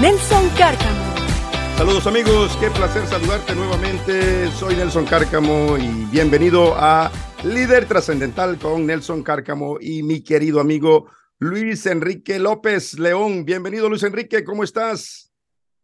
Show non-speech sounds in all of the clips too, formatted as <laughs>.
Nelson Cárcamo. Saludos amigos, qué placer saludarte nuevamente. Soy Nelson Cárcamo y bienvenido a Líder Trascendental con Nelson Cárcamo y mi querido amigo Luis Enrique López León. Bienvenido Luis Enrique, ¿cómo estás?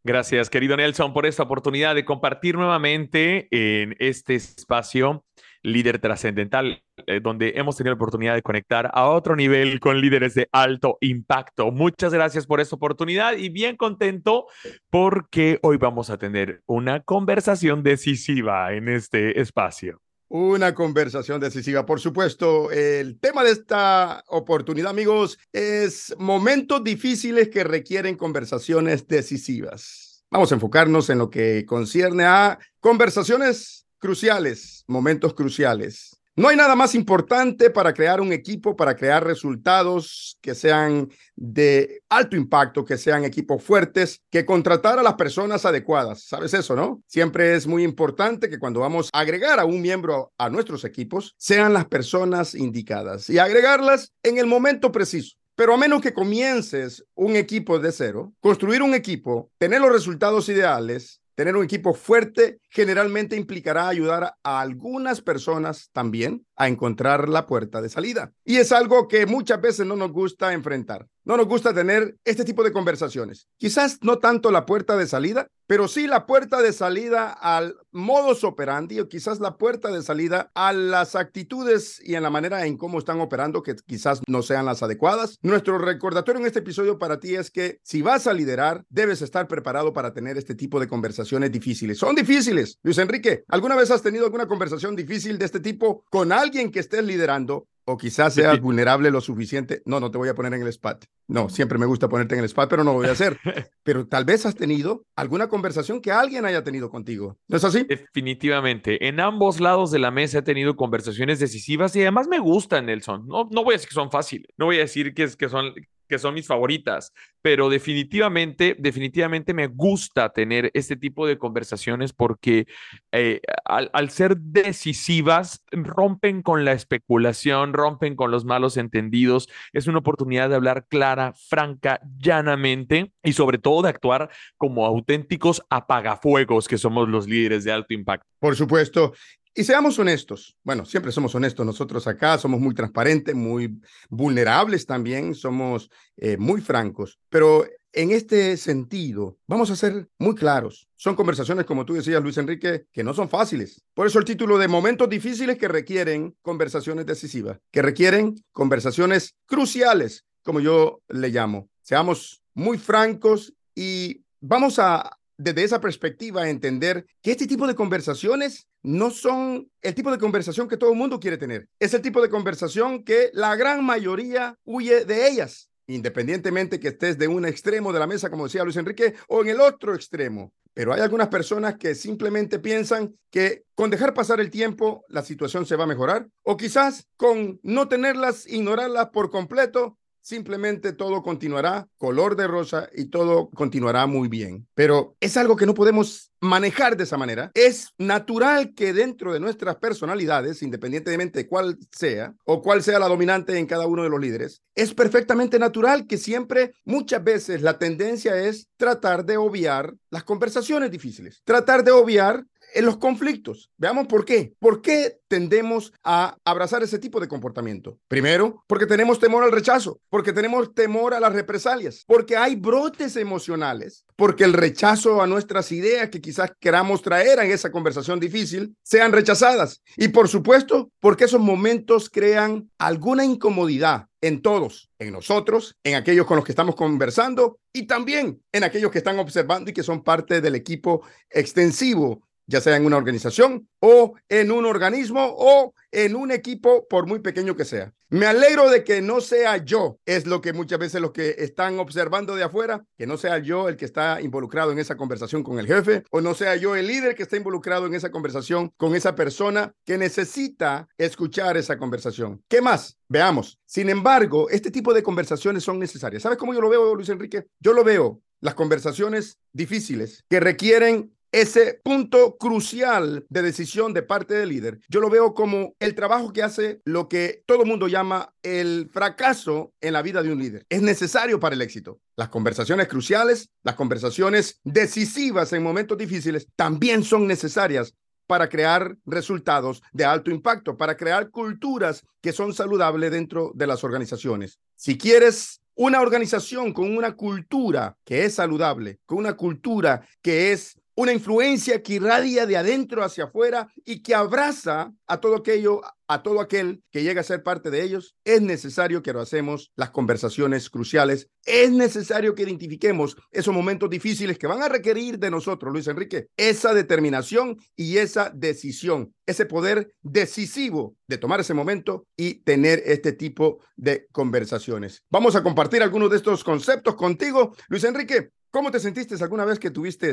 Gracias, querido Nelson, por esta oportunidad de compartir nuevamente en este espacio líder trascendental, eh, donde hemos tenido la oportunidad de conectar a otro nivel con líderes de alto impacto. Muchas gracias por esta oportunidad y bien contento porque hoy vamos a tener una conversación decisiva en este espacio. Una conversación decisiva, por supuesto. El tema de esta oportunidad, amigos, es momentos difíciles que requieren conversaciones decisivas. Vamos a enfocarnos en lo que concierne a conversaciones cruciales, momentos cruciales. No hay nada más importante para crear un equipo, para crear resultados que sean de alto impacto, que sean equipos fuertes, que contratar a las personas adecuadas. ¿Sabes eso, no? Siempre es muy importante que cuando vamos a agregar a un miembro a nuestros equipos, sean las personas indicadas y agregarlas en el momento preciso. Pero a menos que comiences un equipo de cero, construir un equipo, tener los resultados ideales, Tener un equipo fuerte generalmente implicará ayudar a algunas personas también a encontrar la puerta de salida. Y es algo que muchas veces no nos gusta enfrentar. No nos gusta tener este tipo de conversaciones. Quizás no tanto la puerta de salida, pero sí la puerta de salida al modus operandi o quizás la puerta de salida a las actitudes y en la manera en cómo están operando que quizás no sean las adecuadas. Nuestro recordatorio en este episodio para ti es que si vas a liderar, debes estar preparado para tener este tipo de conversaciones difíciles. Son difíciles. Luis Enrique, ¿alguna vez has tenido alguna conversación difícil de este tipo con alguien que estés liderando o quizás seas vulnerable lo suficiente. No, no te voy a poner en el spot. No, siempre me gusta ponerte en el spot, pero no lo voy a hacer. <laughs> Pero tal vez has tenido alguna conversación que alguien haya tenido contigo. ¿No es así? Definitivamente. En ambos lados de la mesa he tenido conversaciones decisivas y además me gustan, Nelson. No, no voy a decir que son fáciles. No voy a decir que, es, que son que son mis favoritas, pero definitivamente, definitivamente me gusta tener este tipo de conversaciones porque eh, al, ser decisivas rompen con la especulación, rompen con los malos entendidos, es una oportunidad de hablar clara, franca, llanamente y sobre todo de actuar como auténticos apagafuegos que somos los líderes de alto impacto. Por supuesto, y seamos honestos, bueno, siempre somos honestos nosotros acá, somos muy transparentes, muy vulnerables también, somos eh, muy francos, pero en este sentido, vamos a ser muy claros. Son conversaciones, como tú decías, Luis Enrique, que no son fáciles. Por eso el título de momentos difíciles que requieren conversaciones decisivas, que requieren conversaciones cruciales, como yo le llamo. Seamos muy francos y vamos a desde esa perspectiva entender que este tipo de conversaciones no son el tipo de conversación que todo el mundo quiere tener. Es el tipo de conversación que la gran mayoría huye de ellas, independientemente que estés de un extremo de la mesa, como decía Luis Enrique, o en el otro extremo. Pero hay algunas personas que simplemente piensan que con dejar pasar el tiempo la situación se va a mejorar, o quizás con no tenerlas, ignorarlas por completo, simplemente todo continuará color de rosa y todo continuará muy bien. Pero es algo que no podemos manejar de esa manera. Es natural que dentro de nuestras personalidades, independientemente de cuál sea o cuál sea la dominante en cada uno de los líderes, es perfectamente natural que siempre, muchas veces, la tendencia es tratar de obviar las conversaciones difíciles, tratar de obviar en los conflictos. Veamos por qué. ¿Por qué tendemos a abrazar ese tipo de comportamiento? Primero, porque tenemos temor al rechazo, porque tenemos temor a las represalias, porque hay brotes emocionales, porque el rechazo a nuestras ideas que quizás queramos traer en esa conversación difícil sean rechazadas. Y por supuesto, porque esos momentos crean alguna incomodidad en todos, en nosotros, en aquellos con los que estamos conversando y también en aquellos que están observando y que son parte del equipo extensivo ya sea en una organización o en un organismo o en un equipo, por muy pequeño que sea. Me alegro de que no sea yo, es lo que muchas veces los que están observando de afuera, que no sea yo el que está involucrado en esa conversación con el jefe, o no sea yo el líder que está involucrado en esa conversación con esa persona que necesita escuchar esa conversación. ¿Qué más? Veamos. Sin embargo, este tipo de conversaciones son necesarias. ¿Sabes cómo yo lo veo, Luis Enrique? Yo lo veo las conversaciones difíciles que requieren ese punto crucial de decisión de parte del líder, yo lo veo como el trabajo que hace lo que todo el mundo llama el fracaso en la vida de un líder. Es necesario para el éxito. Las conversaciones cruciales, las conversaciones decisivas en momentos difíciles también son necesarias para crear resultados de alto impacto, para crear culturas que son saludables dentro de las organizaciones. Si quieres una organización con una cultura que es saludable, con una cultura que es una influencia que irradia de adentro hacia afuera y que abraza a todo aquello, a todo aquel que llega a ser parte de ellos, es necesario que lo hacemos las conversaciones cruciales, es necesario que identifiquemos esos momentos difíciles que van a requerir de nosotros, Luis Enrique, esa determinación y esa decisión, ese poder decisivo de tomar ese momento y tener este tipo de conversaciones. Vamos a compartir algunos de estos conceptos contigo, Luis Enrique. ¿Cómo te sentiste alguna vez que tuviste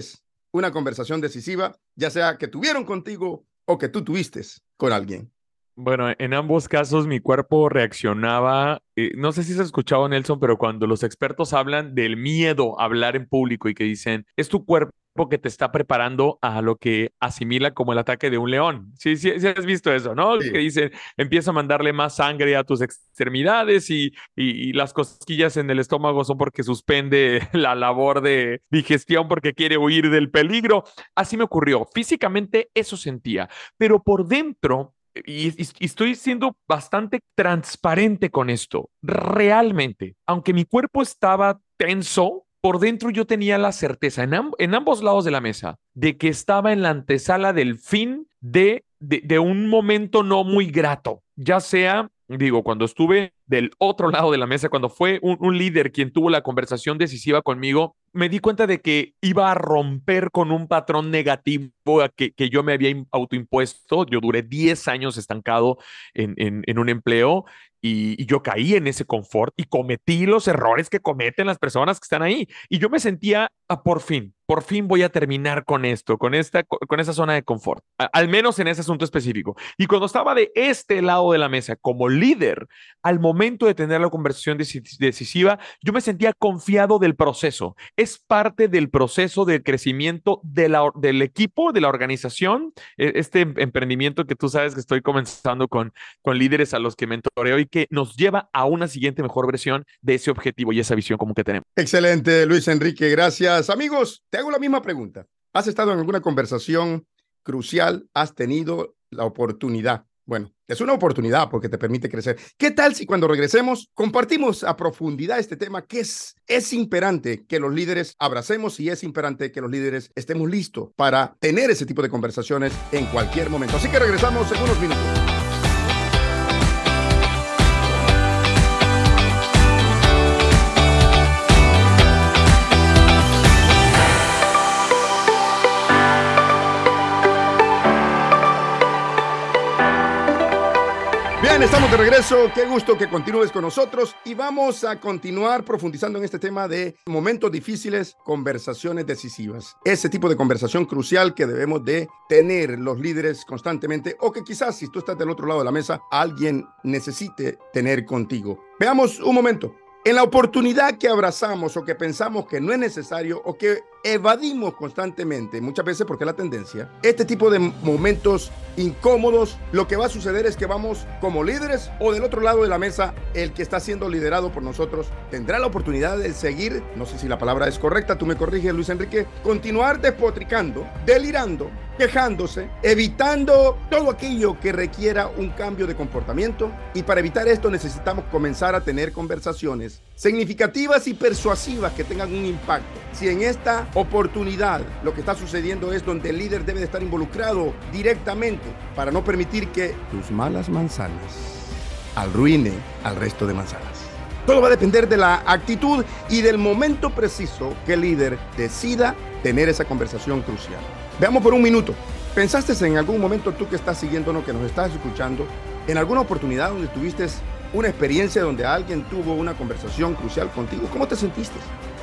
una conversación decisiva, ya sea que tuvieron contigo o que tú tuviste con alguien. Bueno, en ambos casos mi cuerpo reaccionaba, eh, no sé si se ha escuchado Nelson, pero cuando los expertos hablan del miedo a hablar en público y que dicen, es tu cuerpo que te está preparando a lo que asimila como el ataque de un león. Sí, sí, sí has visto eso, ¿no? Que dicen, empieza a mandarle más sangre a tus extremidades y, y, las cosquillas en el estómago son porque suspende <laughs> la labor de digestión porque quiere huir del peligro. Así me ocurrió. Físicamente eso sentía, pero por dentro y, estoy siendo bastante transparente con esto. Realmente, aunque mi cuerpo estaba tenso, por dentro yo tenía la certeza en, ambos lados de la mesa de que estaba en la antesala del fin de, de, un momento no muy grato, ya sea, digo, cuando estuve del otro <laughs> lado de la mesa, cuando fue un, líder quien tuvo la conversación decisiva conmigo, me di cuenta de que iba a romper con un patrón negativo que, que yo me había autoimpuesto. Yo duré 10 años estancado en, en un empleo y, yo caí en ese confort y cometí los errores que cometen las personas que están ahí. Y yo me sentía, ah, por fin, por fin voy a terminar con esto, con esta, con esa zona de confort, al menos en ese asunto específico. Y cuando estaba de este lado de la mesa como líder, al momento de tener la conversación decisiva, yo me sentía confiado del proceso. Es parte del proceso de crecimiento del equipo, de la organización, e, este em, emprendimiento que tú sabes que estoy comenzando con, con líderes a los que mentoreo y que nos lleva a una siguiente mejor versión de ese objetivo y esa visión común que tenemos. Excelente, Luis Enrique, gracias. Amigos, hago la misma pregunta. ¿Has estado en alguna conversación crucial? ¿Has tenido la oportunidad? Bueno, es una oportunidad porque te permite crecer. ¿Qué tal si cuando regresemos compartimos a profundidad este tema que es, es imperante que los líderes abracemos y es imperante que los líderes estemos listos para tener ese tipo de conversaciones en cualquier momento? Así que regresamos en unos minutos. Estamos de regreso. Qué gusto que continúes con nosotros y vamos a continuar profundizando en este tema de momentos difíciles, conversaciones decisivas. Ese tipo de conversación crucial que debemos de tener los líderes constantemente o que quizás si tú estás del otro lado de la mesa, alguien necesite tener contigo. Veamos un momento. En la oportunidad que abrazamos o que pensamos que no es necesario o que evadimos constantemente, muchas veces porque es la tendencia, este tipo de momentos incómodos, lo que va a suceder es que vamos como líderes o del otro lado de la mesa, el que está siendo liderado por nosotros tendrá la oportunidad de seguir, no sé si la palabra es correcta, tú me corriges Luis Enrique, continuar despotricando, delirando, quejándose, evitando todo aquello que requiera un cambio de comportamiento y para evitar esto necesitamos comenzar a tener conversaciones significativas y persuasivas que tengan un impacto. Si en esta oportunidad lo que está sucediendo es donde el líder debe de estar involucrado directamente para no permitir que tus malas manzanas arruinen al resto de manzanas. Todo va a depender de la actitud y del momento preciso que el líder decida tener esa conversación crucial. Veamos por un minuto. ¿Pensaste en algún momento tú que estás siguiéndonos, que nos estás escuchando, en alguna oportunidad donde tuviste una experiencia donde alguien tuvo una conversación crucial contigo? ¿Cómo te sentiste?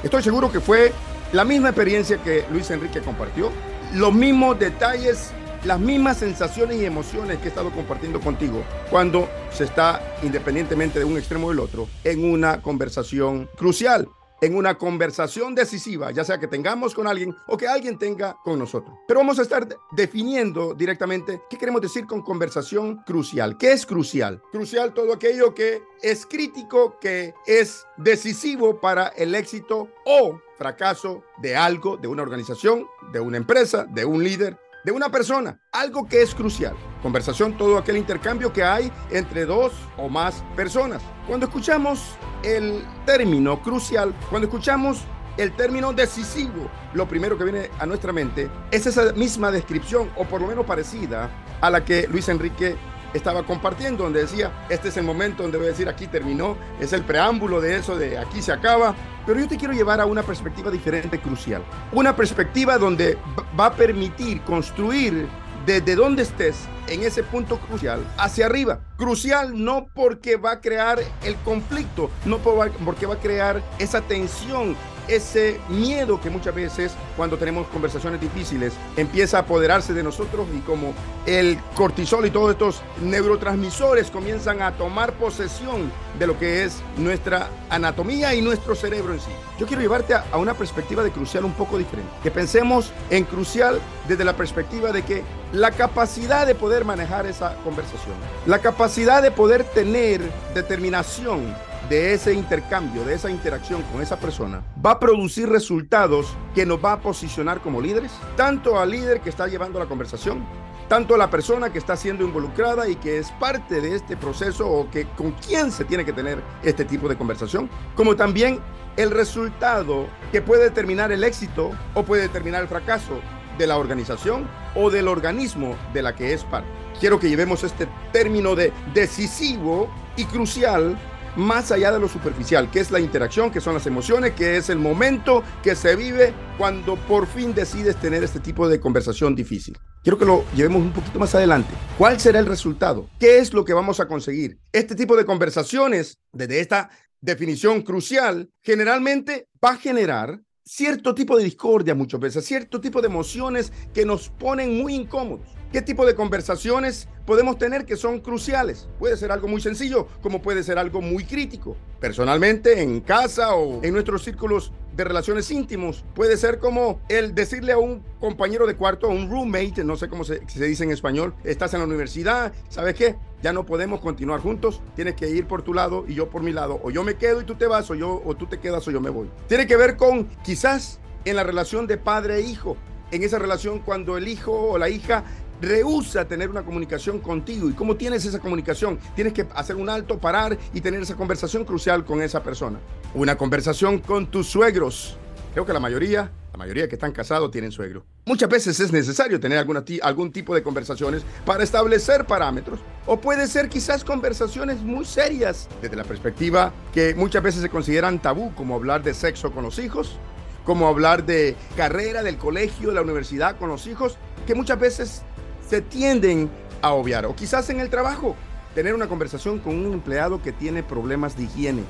Estoy seguro que fue la misma experiencia que Luis Enrique compartió, los mismos detalles, las mismas sensaciones y emociones que he estado compartiendo contigo cuando se está, independientemente de un extremo o del otro, en una conversación crucial en una conversación decisiva, ya sea que tengamos con alguien o que alguien tenga con nosotros. Pero vamos a estar definiendo directamente qué queremos decir con conversación crucial. ¿Qué es crucial? Crucial todo aquello que es crítico, que es decisivo para el éxito o fracaso de algo, de una organización, de una empresa, de un líder, de una persona, algo que es crucial. Conversación, todo aquel intercambio que hay entre dos o más personas. Cuando escuchamos el término crucial, cuando escuchamos el término decisivo, lo primero que viene a nuestra mente es esa misma descripción, o por lo menos parecida, a la que Luis Enrique estaba compartiendo, donde decía, este es el momento donde voy a decir, aquí terminó, es el preámbulo de eso, de aquí se acaba, pero yo te quiero llevar a una perspectiva diferente, crucial, una perspectiva donde va a permitir construir desde donde estés en ese punto crucial hacia arriba. Crucial no porque va a crear el conflicto, no porque va a crear esa tensión, ese miedo que muchas veces cuando tenemos conversaciones difíciles empieza a apoderarse de nosotros y como el cortisol y todos estos neurotransmisores comienzan a tomar posesión de lo que es nuestra anatomía y nuestro cerebro en sí. Yo quiero llevarte a, una perspectiva de crucial un poco diferente, que pensemos en crucial desde la perspectiva de que la capacidad de poder manejar esa conversación, la capacidad de poder tener determinación de ese intercambio, de esa interacción con esa persona, va a producir resultados que nos va a posicionar como líderes, tanto al líder que está llevando la conversación, tanto a la persona que está siendo involucrada y que es parte de este proceso o que con quién se tiene que tener este tipo de conversación, como también el resultado que puede determinar el éxito o puede determinar el fracaso de la organización o del organismo de la que es parte. Quiero que llevemos este término de decisivo y crucial más allá de lo superficial, que es la interacción, que son las emociones, que es el momento que se vive cuando por fin decides tener este tipo de conversación difícil. Quiero que lo llevemos un poquito más adelante. ¿Cuál será el resultado? ¿Qué es lo que vamos a conseguir? Este tipo de conversaciones, desde esta definición crucial, generalmente va a generar cierto tipo de discordia muchas veces, cierto tipo de emociones que nos ponen muy incómodos. ¿Qué tipo de conversaciones podemos tener que son cruciales? Puede ser algo muy sencillo, como puede ser algo muy crítico. Personalmente, en casa o en nuestros círculos de relaciones íntimos, puede ser como el decirle a un compañero de cuarto, a un roommate, no sé cómo se, se dice en español, estás en la universidad, ¿sabes qué? Ya no podemos continuar juntos, tienes que ir por tu lado y yo por mi lado, o yo me quedo y tú te vas, o, yo, o tú te quedas o yo me voy. Tiene que ver con quizás en la relación de padre e hijo, en esa relación cuando el hijo o la hija rehúsa tener una comunicación contigo. ¿Y cómo tienes esa comunicación? Tienes que hacer un alto, parar y tener esa conversación crucial con esa persona. Una conversación con tus suegros. Creo que la mayoría, la mayoría que están casados tienen suegro. Muchas veces es necesario tener alguna algún tipo de conversaciones para establecer parámetros. O puede ser quizás conversaciones muy serias desde la perspectiva que muchas veces se consideran tabú, como hablar de sexo con los hijos, como hablar de carrera, del colegio, de la universidad con los hijos, que muchas veces se tienden a obviar. O quizás en el trabajo, tener una conversación con un empleado que tiene problemas de higiene.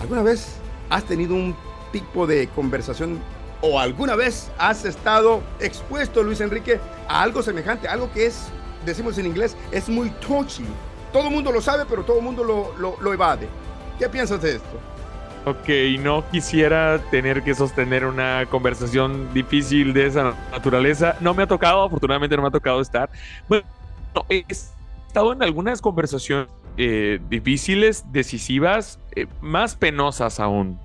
¿Alguna vez has tenido un tipo de conversación o alguna vez has estado expuesto, Luis Enrique, a algo semejante, algo que es, decimos en inglés, es muy touchy? Todo el mundo lo sabe, pero todo el mundo lo, lo, lo evade. ¿Qué piensas de esto? Ok, no quisiera tener que sostener una conversación difícil de esa naturaleza. No me ha tocado, afortunadamente no me ha tocado estar. Bueno, he estado en algunas conversaciones eh, difíciles, decisivas, eh, más penosas aún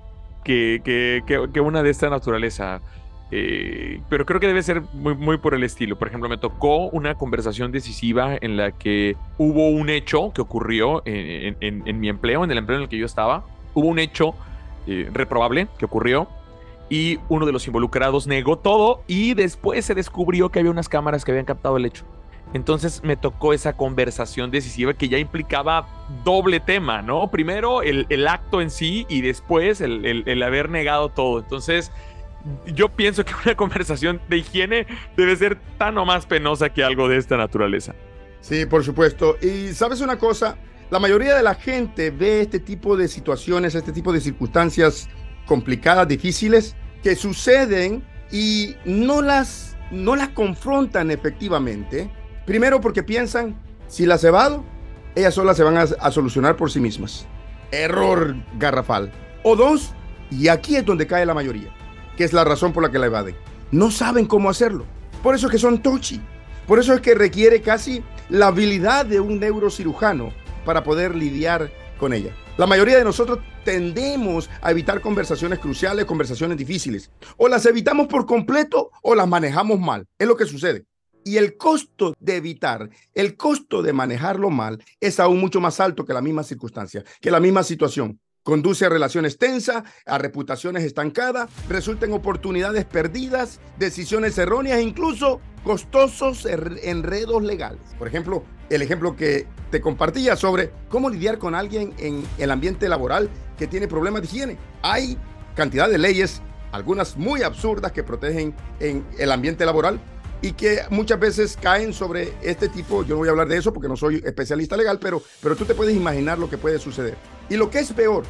que, que, que, una de esta naturaleza. Eh, pero creo que debe ser muy, muy por el estilo. Por ejemplo, me tocó una conversación decisiva en la que hubo un hecho que ocurrió en, en, en mi empleo, en el empleo en el que yo estaba. Hubo un hecho eh, reprobable que ocurrió y uno de los involucrados negó todo y después se descubrió que había unas cámaras que habían captado el hecho. Entonces me tocó esa conversación decisiva que ya implicaba doble tema, ¿no? Primero el, el acto en sí y después el, el, el, haber negado todo. Entonces yo pienso que <laughs> una conversación de higiene debe ser tan o más penosa que algo de esta naturaleza. Sí, por supuesto. Y sabes una cosa, La mayoría de la gente ve este tipo de situaciones, este tipo de circunstancias complicadas, difíciles, que suceden y no las, no las confrontan efectivamente. Primero porque piensan, si las evado, ellas solas se van a, a solucionar por sí mismas. Error garrafal. O dos, y aquí es donde cae la mayoría, que es la razón por la que la evaden. No saben cómo hacerlo. Por eso es que son tochi. Por eso es que requiere casi la habilidad de un neurocirujano para poder lidiar con ella. La mayoría de nosotros tendemos a evitar conversaciones cruciales, conversaciones difíciles. O las evitamos por completo o las manejamos mal. Es lo que sucede. Y el costo de evitar, el costo de manejarlo mal es aún mucho más alto que la misma circunstancia, que la misma situación. Conduce a relaciones tensas, a reputaciones estancadas, resulta en oportunidades perdidas, decisiones erróneas e incluso costosos enredos legales. Por ejemplo, el ejemplo que te compartía sobre cómo lidiar con alguien en el ambiente laboral que tiene problemas de higiene. Hay cantidad de leyes, algunas muy absurdas que protegen en el ambiente laboral y que muchas veces caen sobre este tipo, yo no voy a hablar de eso porque no soy especialista legal, pero, pero tú te puedes imaginar lo que puede suceder. Y lo que es peor,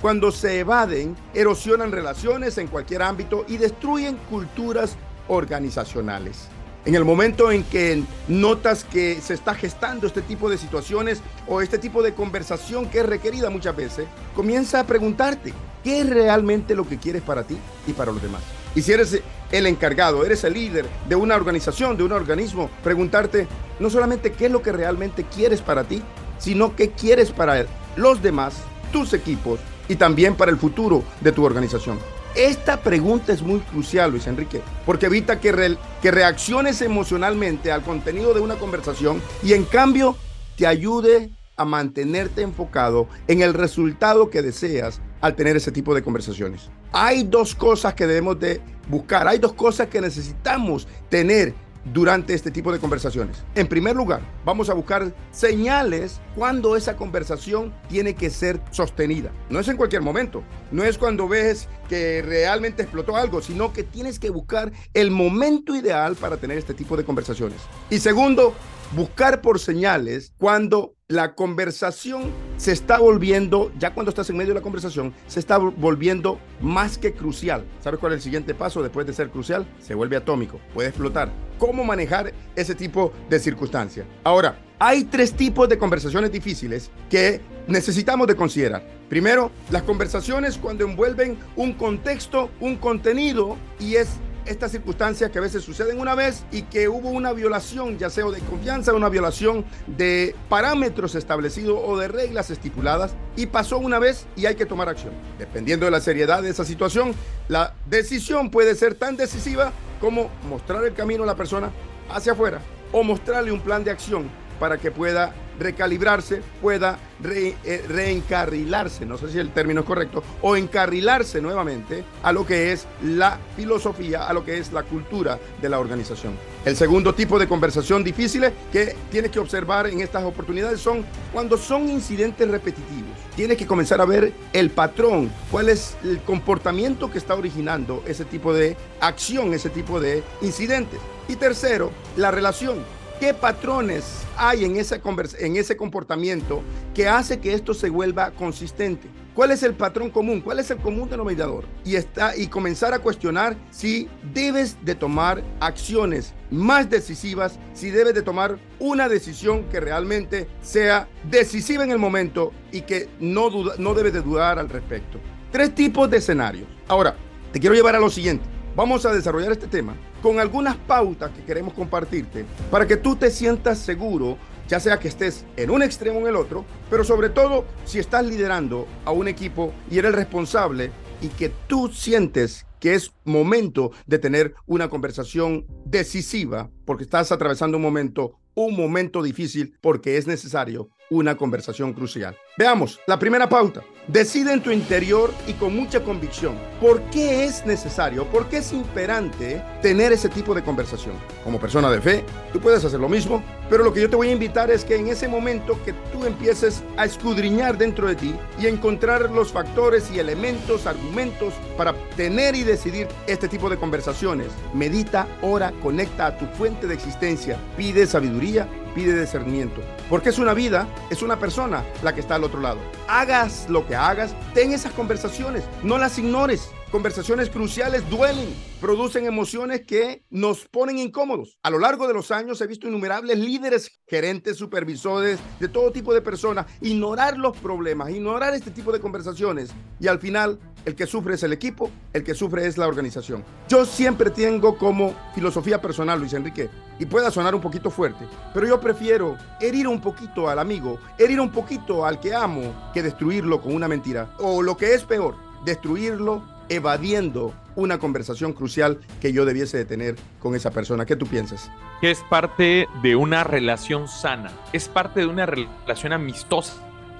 cuando se evaden, erosionan relaciones en cualquier ámbito y destruyen culturas organizacionales. En el momento en que notas que se está gestando este tipo de situaciones o este tipo de conversación que es requerida muchas veces, comienza a preguntarte, ¿qué es realmente lo que quieres para ti y para los demás? Y si eres el encargado, eres el líder de una organización, de un organismo, preguntarte no solamente qué es lo que realmente quieres para ti, sino qué quieres para los demás, tus equipos y también para el futuro de tu organización. Esta pregunta es muy crucial, Luis Enrique, porque evita que, que reacciones emocionalmente al contenido de una conversación y en cambio te ayude a mantenerte enfocado en el resultado que deseas al tener ese tipo de conversaciones. Hay dos cosas que debemos de buscar, hay dos cosas que necesitamos tener durante este tipo de conversaciones. En primer lugar, vamos a buscar señales cuando esa conversación tiene que ser sostenida. No es en cualquier momento, no es cuando ves que realmente explotó algo, sino que tienes que buscar el momento ideal para tener este tipo de conversaciones. Y segundo, buscar por señales cuando la conversación se está volviendo, ya cuando estás en medio de la conversación, se está volviendo más que crucial. ¿Sabes cuál es el siguiente paso después de ser crucial? Se vuelve atómico, puede explotar. ¿Cómo manejar ese tipo de circunstancia? Ahora, hay tres tipos de conversaciones difíciles que necesitamos de considerar. Primero, las conversaciones cuando envuelven un contexto, un contenido y es estas circunstancias que a veces suceden una vez y que hubo una violación, ya sea de confianza, una violación de parámetros establecidos o de reglas estipuladas y pasó una vez y hay que tomar acción. Dependiendo de la seriedad de esa situación, la decisión puede ser tan decisiva como mostrar el camino a la persona hacia afuera o mostrarle un plan de acción para que pueda recalibrarse, pueda eh, reencarrilarse, no sé si el término es correcto, o encarrilarse nuevamente a lo que es la filosofía, a lo que es la cultura de la organización. El segundo tipo de conversación difícil que tienes que observar en estas oportunidades son cuando son incidentes repetitivos. Tienes que comenzar a ver el patrón, cuál es el comportamiento que está originando ese tipo de acción, ese tipo de incidentes. Y tercero, la relación ¿Qué patrones hay en, en ese comportamiento que hace que esto se vuelva consistente? ¿Cuál es el patrón común? ¿Cuál es el común denominador? Y, está, y comenzar a cuestionar si debes de tomar acciones más decisivas, si debes de tomar una decisión que realmente sea decisiva en el momento y que no, no debes de dudar al respecto. Tres tipos de escenarios. Ahora, te quiero llevar a lo siguiente. Vamos a desarrollar este tema con algunas pautas que queremos compartirte para que tú te sientas seguro, ya sea que estés en un extremo o en el otro, pero sobre todo si estás liderando a un equipo y eres responsable y que tú sientes que es momento de tener una conversación decisiva porque estás atravesando un momento, un momento difícil porque es necesario una conversación crucial. Veamos, la primera pauta. Decide en tu interior y con mucha convicción por qué es necesario, por qué es imperante tener ese tipo de conversación. Como persona de fe, tú puedes hacer lo mismo, pero lo que yo te voy a invitar es que en ese momento que tú empieces a escudriñar dentro de ti y encontrar los factores y elementos, argumentos para tener y decidir este tipo de conversaciones, medita, ora, conecta a tu fuente de existencia, pide sabiduría pide discernimiento. Porque es una vida, es una persona la que está al otro lado. Hagas lo que hagas, ten esas conversaciones, no las ignores. Conversaciones cruciales duelen, producen emociones que nos ponen incómodos. A lo largo de los años he visto innumerables líderes, gerentes, supervisores, de todo tipo de personas, ignorar los problemas, ignorar este tipo de conversaciones y al final el que sufre es el equipo, el que sufre es la organización. Yo siempre tengo como filosofía personal, Luis Enrique, y pueda sonar un poquito fuerte, pero yo prefiero herir un poquito al amigo, herir un poquito al que amo, que destruirlo con una mentira. O lo que es peor, destruirlo evadiendo una conversación crucial que yo debiese de tener con esa persona. ¿Qué tú piensas? Que es parte de una relación sana, es parte de una relación amistosa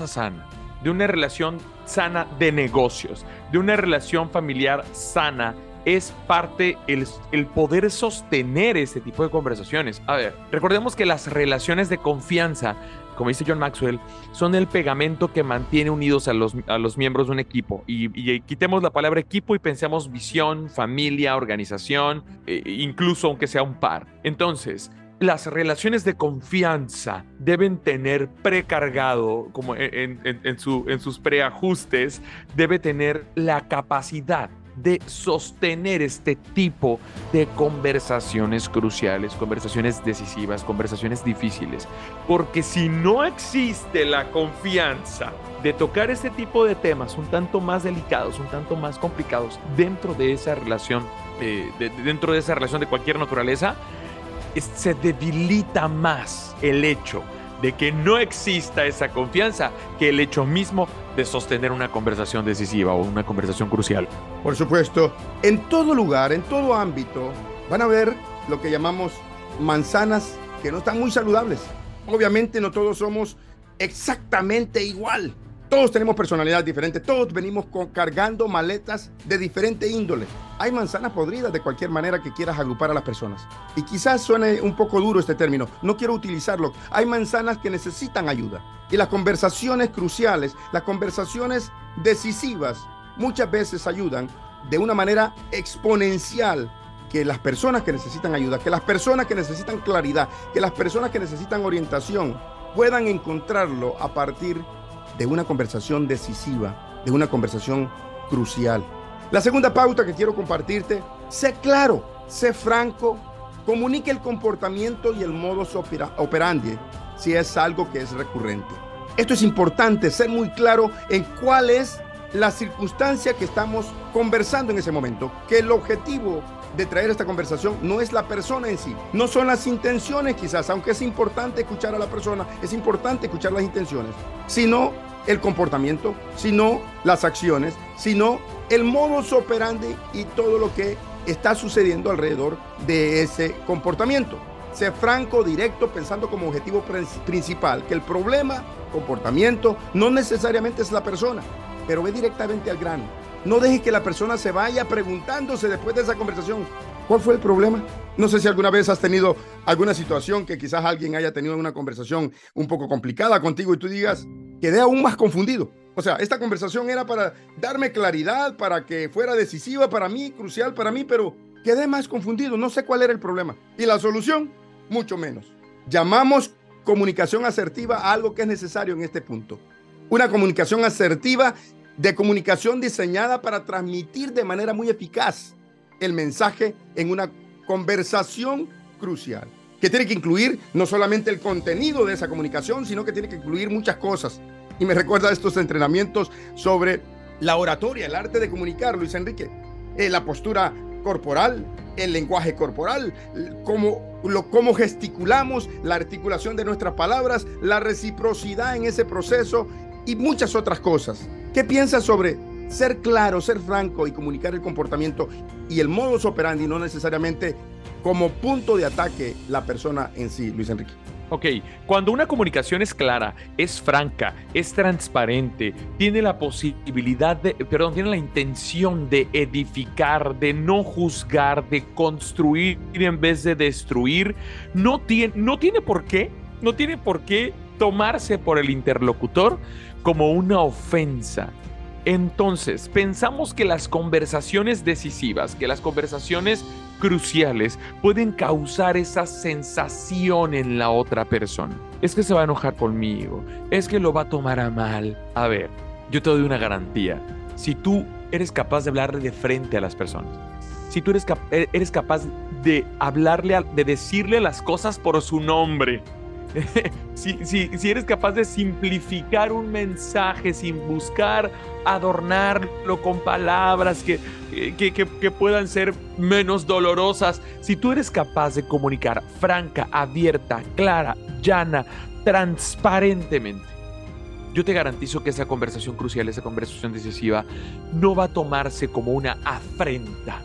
sana, de una relación sana de negocios, de una relación familiar sana. Es parte el, el poder sostener ese tipo de conversaciones. A ver, recordemos que las relaciones de confianza como dice John Maxwell, son el pegamento que mantiene unidos a los, a los miembros de un equipo. Y, quitemos la palabra equipo y pensemos visión, familia, organización, e, incluso aunque sea un par. Entonces, las relaciones de confianza deben tener precargado, como en, en, su, en sus preajustes, debe tener la capacidad de sostener este tipo de conversaciones cruciales, conversaciones decisivas, conversaciones difíciles. Porque si no existe la confianza de tocar este tipo de temas un tanto más delicados, un tanto más complicados dentro de esa relación, eh, dentro de esa relación de cualquier naturaleza, se debilita más el hecho de que no exista esa confianza que el hecho mismo de sostener una conversación decisiva o una conversación crucial. Por supuesto, en todo lugar, en todo ámbito, van a ver lo que llamamos manzanas que no están muy saludables. Obviamente no todos somos exactamente igual. Todos tenemos personalidades diferentes, todos venimos cargando maletas de diferente índole. Hay manzanas podridas de cualquier manera que quieras agrupar a las personas. Y quizás suene un poco duro este término, no quiero utilizarlo. Hay manzanas que necesitan ayuda. Y las conversaciones cruciales, las conversaciones decisivas, muchas veces ayudan de una manera exponencial que las personas que necesitan ayuda, que las personas que necesitan claridad, que las personas que necesitan orientación puedan encontrarlo a partir de de una conversación decisiva, de una conversación crucial. La segunda pauta que quiero compartirte, sé claro, sé franco, comunique el comportamiento y el modus operandi si es algo que es recurrente. Esto es importante, ser muy claro en cuál es la circunstancia que estamos conversando en ese momento, que el objetivo de traer esta conversación no es la persona en sí, no son las intenciones quizás, aunque es importante escuchar a la persona, es importante escuchar las intenciones, sino el comportamiento, sino las acciones, sino el modus operandi y todo lo que está sucediendo alrededor de ese comportamiento. Sé franco, directo, pensando como objetivo principal que el problema, comportamiento, no necesariamente es la persona, pero ve directamente al grano. No dejes que la persona se vaya preguntándose después de esa conversación, ¿cuál fue el problema? No sé si alguna vez has tenido alguna situación que quizás alguien haya tenido una conversación un poco complicada contigo y tú digas, quedé aún más confundido. O sea, esta conversación era para darme claridad, para que fuera decisiva para mí, crucial para mí, pero quedé más confundido. No sé cuál era el problema. Y la solución, mucho menos. Llamamos comunicación asertiva a algo que es necesario en este punto. Una comunicación asertiva de comunicación diseñada para transmitir de manera muy eficaz el mensaje en una conversación crucial que tiene que incluir no solamente el contenido de esa comunicación, sino que tiene que incluir muchas cosas. Y me recuerda estos entrenamientos sobre la oratoria, el arte de comunicar, Luis Enrique, eh, la postura corporal, el lenguaje corporal, cómo, lo, cómo gesticulamos, la articulación de nuestras palabras, la reciprocidad en ese proceso y muchas otras cosas. ¿Qué piensas sobre ser claro, ser franco y comunicar el comportamiento y el modus operandi, no necesariamente como punto de ataque la persona en sí, Luis Enrique. Ok, cuando una comunicación es clara, es franca, es transparente, tiene la posibilidad de, perdón, tiene la intención de edificar, de no juzgar, de construir en vez de destruir, no tiene, no tiene por qué, no tiene por qué tomarse por el interlocutor como una ofensa Entonces, pensamos que las conversaciones decisivas, que las conversaciones cruciales pueden causar esa sensación en la otra persona. Es que se va a enojar conmigo, es que lo va a tomar a mal. A ver, yo te doy una garantía. Si tú eres capaz de hablarle de frente a las personas, si tú eres, e-, eres capaz de hablarle, de decirle las cosas por su nombre, <laughs> si, eres capaz de simplificar un mensaje sin buscar adornarlo con palabras que, que, puedan ser menos dolorosas, si tú eres capaz de comunicar franca, abierta, clara, llana, transparentemente, yo te garantizo que esa conversación crucial, esa conversación decisiva, no va a tomarse como una afrenta,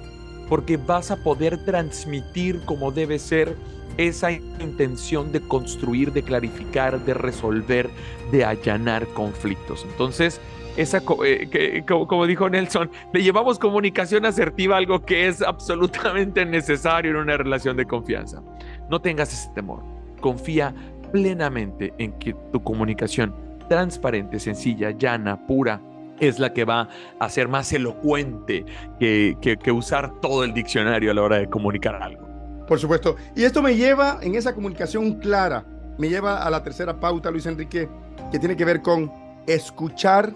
porque vas a poder transmitir como debe ser esa intención de construir, de clarificar, de resolver, de allanar conflictos. Entonces, esa, eh, como, dijo Nelson, le llevamos comunicación asertiva, algo que es absolutamente necesario en una relación de confianza. No tengas ese temor. Confía plenamente en que tu comunicación transparente, sencilla, llana, pura, es la que va a ser más elocuente que, que usar todo el diccionario a la hora de comunicar algo. Por supuesto. Y esto me lleva en esa comunicación clara, me lleva a la tercera pauta, Luis Enrique, que tiene que ver con escuchar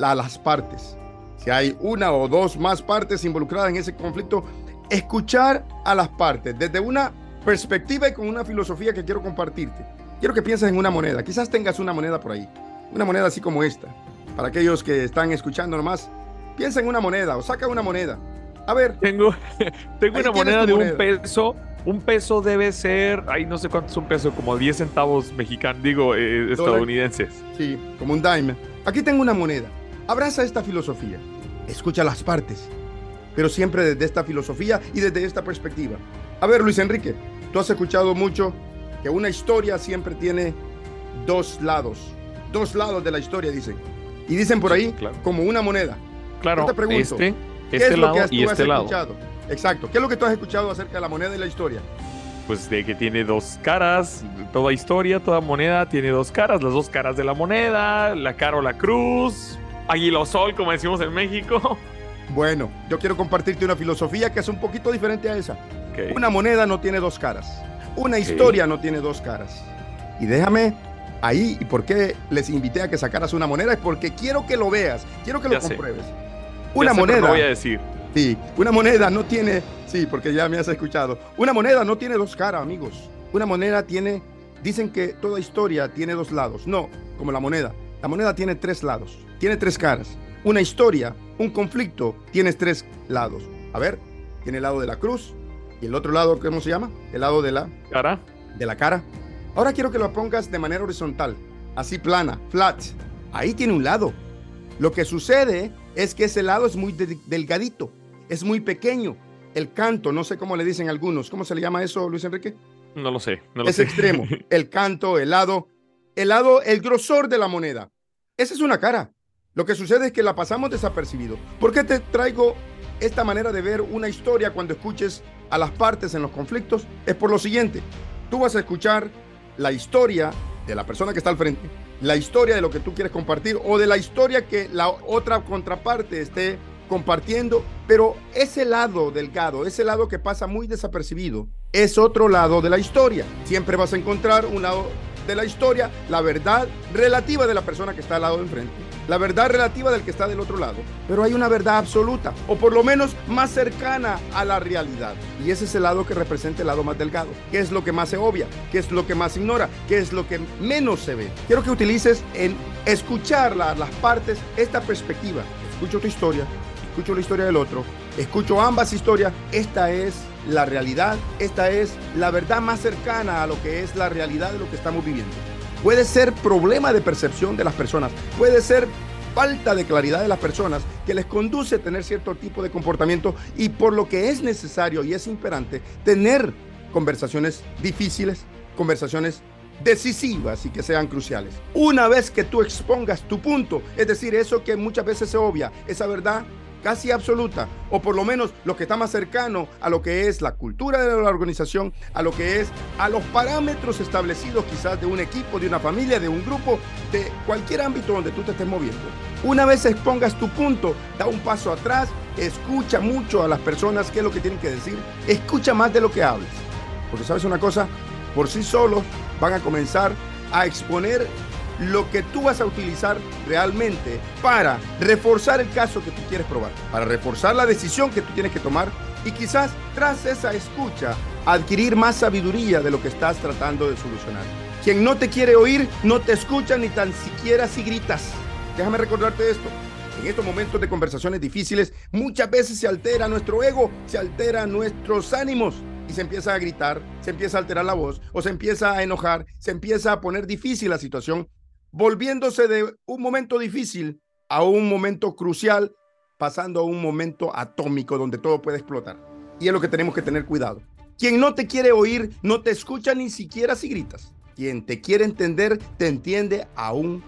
a las partes. Si hay una o dos más partes involucradas en ese conflicto, escuchar a las partes desde una perspectiva y con una filosofía que quiero compartirte. Quiero que pienses en una moneda. Quizás tengas una moneda por ahí. Una moneda así como esta. Para aquellos que están escuchando nomás, piensa en una moneda o saca una moneda a ver. Tengo, <laughs> tengo una moneda de un peso. Un peso debe ser, ahí no sé cuánto es un peso, como 10 centavos mexicanos, digo, eh, estadounidenses. Sí, como un dime. Aquí tengo una moneda. Abraza esta filosofía. Escucha las partes, pero siempre desde esta filosofía y desde esta perspectiva. A ver, Luis Enrique, tú has escuchado mucho que una historia siempre tiene dos lados. Dos lados de la historia, dicen. Y dicen por ahí, como una moneda. Claro, te pregunto, este este lado y este lado. Exacto. ¿Qué es lo que tú has escuchado acerca de la moneda y la historia? Pues de que tiene dos caras, toda historia, toda moneda tiene dos caras, las dos caras de la moneda, la cara o la cruz, águila o sol, como decimos en México. Bueno, yo quiero compartirte una filosofía que es un poquito diferente a esa. Una moneda no tiene dos caras, una historia no tiene dos caras. Y déjame ahí, y por qué les invité a que sacaras una moneda, es porque quiero que lo veas, quiero que lo compruebes. Una moneda. voy a decir. Sí, una moneda no tiene. Sí, porque ya me has escuchado. Una moneda no tiene dos caras, amigos. Una moneda tiene. Dicen que toda historia tiene dos lados. No, como la moneda. La moneda tiene tres lados. Tiene tres caras. Una historia, un conflicto, tiene tres lados. A ver, tiene el lado de la cruz y el otro lado, ¿cómo se llama? El lado de la cara. De la cara. Ahora quiero que lo pongas de manera horizontal, así plana, flat. Ahí tiene un lado. Lo que sucede es que ese lado es muy delgadito, es muy pequeño. El canto, no sé cómo le dicen algunos. ¿Cómo se le llama eso, Luis Enrique? No lo sé. No lo es extremo. <laughs> El canto, el lado, el lado, el grosor de la moneda. Esa es una cara. Lo que sucede es que la pasamos desapercibido. ¿Por qué te traigo esta manera de ver una historia cuando escuches a las partes en los conflictos? Es por lo siguiente. Tú vas a escuchar la historia de la persona que está al frente la historia de lo que tú quieres compartir o de la historia que la otra contraparte esté compartiendo, pero ese lado delgado, ese lado que pasa muy desapercibido, es otro lado de la historia. Siempre vas a encontrar un lado de la historia, la verdad relativa de la persona que está al lado de enfrente, la verdad relativa del que está del otro lado, pero hay una verdad absoluta, o por lo menos más cercana a la realidad. Y ese es el lado que representa el lado más delgado, que es lo que más se obvia, que es lo que más se ignora, que es lo que menos se ve. Quiero que utilices en escuchar las partes esta perspectiva. Escucho tu historia, escucho la historia del otro, escucho ambas historias. Esta es la realidad, esta es la verdad más cercana a lo que es la realidad de lo que estamos viviendo. Puede ser problema de percepción de las personas, puede ser falta de claridad de las personas que les conduce a tener cierto tipo de comportamiento y por lo que es necesario y es imperante tener conversaciones difíciles, conversaciones decisivas y que sean cruciales. Una vez que tú expongas tu punto, es decir, eso que muchas veces se obvia, esa verdad casi absoluta, o por lo menos lo que está más cercano a lo que es la cultura de la organización, a lo que es a los parámetros establecidos quizás de un equipo, de una familia, de un grupo, de cualquier ámbito donde tú te estés moviendo. Una vez expongas tu punto, da un paso atrás, escucha mucho a las personas qué es lo que tienen que decir, escucha más de lo que hables. Porque sabes una cosa, por sí solos van a comenzar a exponer lo que tú vas a utilizar realmente para reforzar el caso que tú quieres probar, para reforzar la decisión que tú tienes que tomar y quizás tras esa escucha adquirir más sabiduría de lo que estás tratando de solucionar. Quien no te quiere oír no te escucha ni tan siquiera si gritas. Déjame recordarte esto. En estos momentos de conversaciones difíciles, muchas veces se altera nuestro ego, se altera nuestros ánimos y se empieza a gritar, se empieza a alterar la voz o se empieza a enojar, se empieza a poner difícil la situación volviéndose de un momento difícil a un momento crucial, pasando a un momento atómico donde todo puede explotar. Y es lo que tenemos que tener cuidado. Quien no te quiere oír no te escucha ni siquiera si gritas. Quien te quiere entender te entiende aún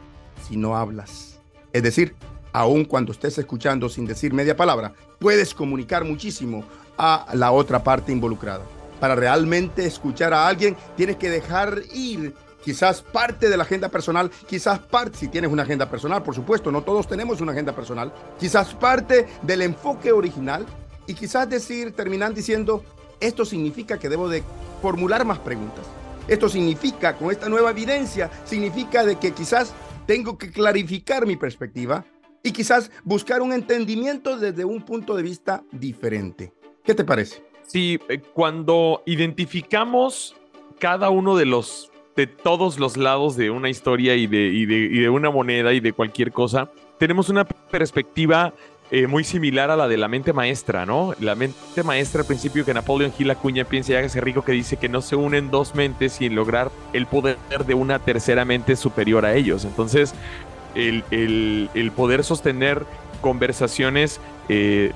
si no hablas. Es decir, aún cuando estés escuchando sin decir media palabra, puedes comunicar muchísimo a la otra parte involucrada. Para realmente escuchar a alguien, tienes que dejar ir quizás parte de la agenda personal, quizás parte, si tienes una agenda personal, por supuesto, no todos tenemos una agenda personal, quizás parte del enfoque original y quizás decir, terminar diciendo, esto significa que debo de formular más preguntas. Esto significa, con esta nueva evidencia, significa de que quizás tengo que clarificar mi perspectiva y quizás buscar un entendimiento desde un punto de vista diferente. ¿Qué te parece? Sí, eh, cuando identificamos cada uno de los de todos los lados de una historia y de, y de, una moneda y de cualquier cosa, tenemos una perspectiva eh, muy similar a la de la mente maestra, ¿no? La mente maestra al principio que Napoleon Hill Acuña piensa y hágase rico que dice que no se unen dos mentes sin lograr el poder de una tercera mente superior a ellos. Entonces, el, el, poder sostener conversaciones eh,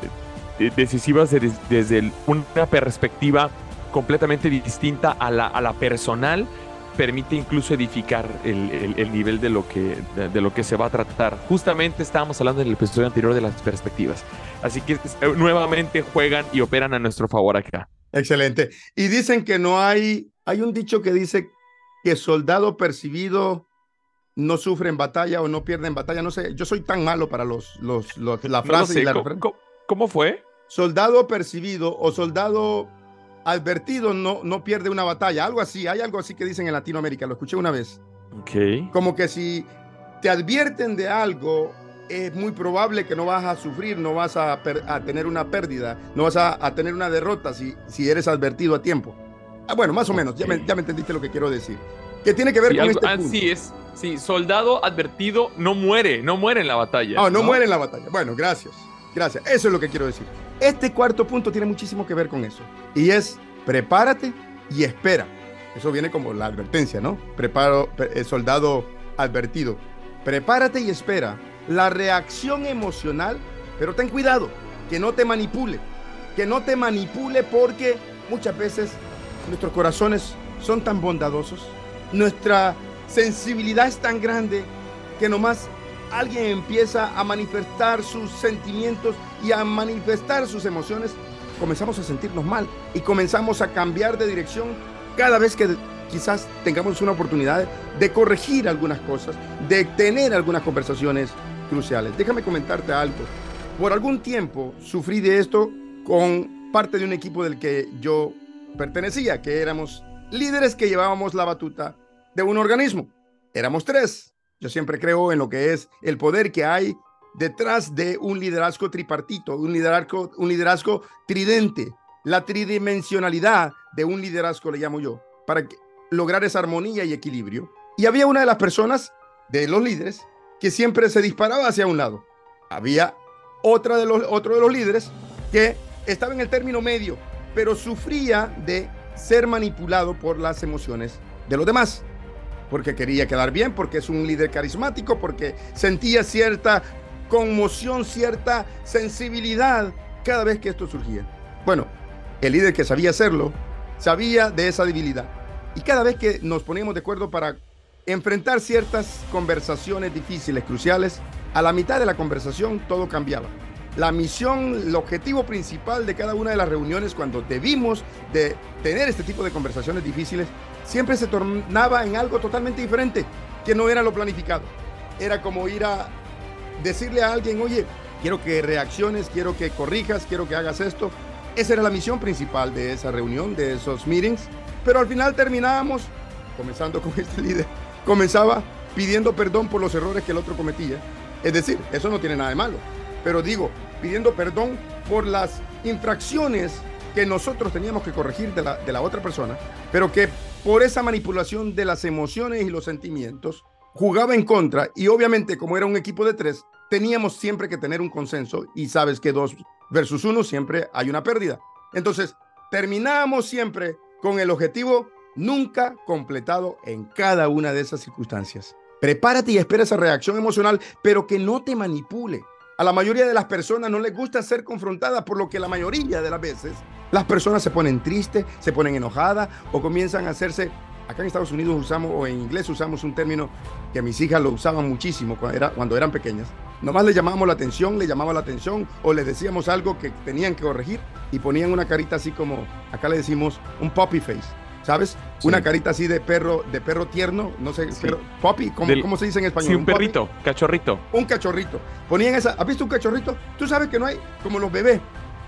decisivas desde una perspectiva completamente distinta a la, a la personal permite incluso edificar el, nivel de lo, que, de, lo que se va a tratar. Justamente estábamos hablando en el episodio anterior de las perspectivas. Así que eh, nuevamente juegan y operan a nuestro favor acá. Excelente. Y dicen que no hay, hay un dicho que dice que soldado percibido no sufre en batalla o no pierde en batalla. No sé, yo soy tan malo para los, los, la frase y la ¿Cómo, ¿Cómo fue? Soldado percibido o soldado advertido no, no pierde una batalla. Algo así, hay algo así que dicen en Latinoamérica, lo escuché una vez. Ok. Como que si te advierten de algo, es muy probable que no vas a sufrir, no vas a, tener una pérdida, no vas a, tener una derrota si, si eres advertido a tiempo. Ah, bueno, más o menos, ya me, ya me, entendiste lo que quiero decir. ¿Qué tiene que ver con este punto? Así es. Sí, soldado advertido no muere, no muere en la batalla. Ah, no muere en la batalla. Bueno, gracias. Gracias. Eso es lo que quiero decir. Este cuarto punto tiene muchísimo que ver con eso. Y es prepárate y espera. Eso viene como la advertencia, ¿no? Preparo, el soldado advertido. Prepárate y espera la reacción emocional, pero ten cuidado, que no te manipule. Que no te manipule porque muchas veces nuestros corazones son tan bondadosos, nuestra sensibilidad es tan grande que nomás alguien empieza a manifestar sus sentimientos y a manifestar sus emociones, comenzamos a sentirnos mal y comenzamos a cambiar de dirección cada vez que quizás tengamos una oportunidad de corregir algunas cosas, de tener algunas conversaciones cruciales. Déjame comentarte algo. Por algún tiempo sufrí de esto con parte de un equipo del que yo pertenecía, que éramos líderes que llevábamos la batuta de un organismo. Éramos tres, yo siempre creo en lo que es el poder que hay detrás de un liderazgo tripartito, un liderazgo, un liderazgo tridente, la tridimensionalidad de un liderazgo, le llamo yo, para lograr esa armonía y equilibrio. Y había una de las personas, de los líderes, que siempre se disparaba hacia un lado. Había otra de los, otro de los líderes que estaba en el término medio, pero sufría de ser manipulado por las emociones de los demás porque quería quedar bien, porque es un líder carismático, porque sentía cierta conmoción, cierta sensibilidad cada vez que esto surgía. Bueno, el líder que sabía hacerlo, sabía de esa debilidad. Y cada vez que nos poníamos de acuerdo para enfrentar ciertas conversaciones difíciles, cruciales, a la mitad de la conversación todo cambiaba. La misión, el objetivo principal de cada una de las reuniones cuando debimos de tener este tipo de conversaciones difíciles siempre se tornaba en algo totalmente diferente, que no era lo planificado. Era como ir a decirle a alguien, oye, quiero que reacciones, quiero que corrijas, quiero que hagas esto. Esa era la misión principal de esa reunión, de esos meetings. Pero al final terminábamos, comenzando con este líder, comenzaba pidiendo perdón por los errores que el otro cometía. Es decir, eso no tiene nada de malo. Pero digo, pidiendo perdón por las infracciones que nosotros teníamos que corregir de la, de la otra persona, pero que por esa manipulación de las emociones y los sentimientos jugaba en contra y obviamente como era un equipo de tres, teníamos siempre que tener un consenso y sabes que dos versus uno siempre hay una pérdida. Entonces, terminábamos siempre con el objetivo nunca completado en cada una de esas circunstancias. Prepárate y espera esa reacción emocional, pero que no te manipule. A la mayoría de las personas no les gusta ser confrontadas, por lo que la mayoría de las veces las personas se ponen tristes, se ponen enojadas o comienzan a hacerse acá en Estados Unidos usamos, o en inglés usamos un término que mis hijas lo usaban muchísimo cuando, era, cuando eran pequeñas. Nomás le llamábamos la atención, le llamaba la atención o les decíamos algo que tenían que corregir y ponían una carita así como, acá le decimos, un puppy face. ¿Sabes? Una carita así de perro, de perro tierno, no sé, pero puppy, ¿cómo, se dice en español? Sí, un, perrito, cachorrito. Un cachorrito. Ponían esa, ¿has visto un cachorrito? Tú sabes que no hay, como los bebés,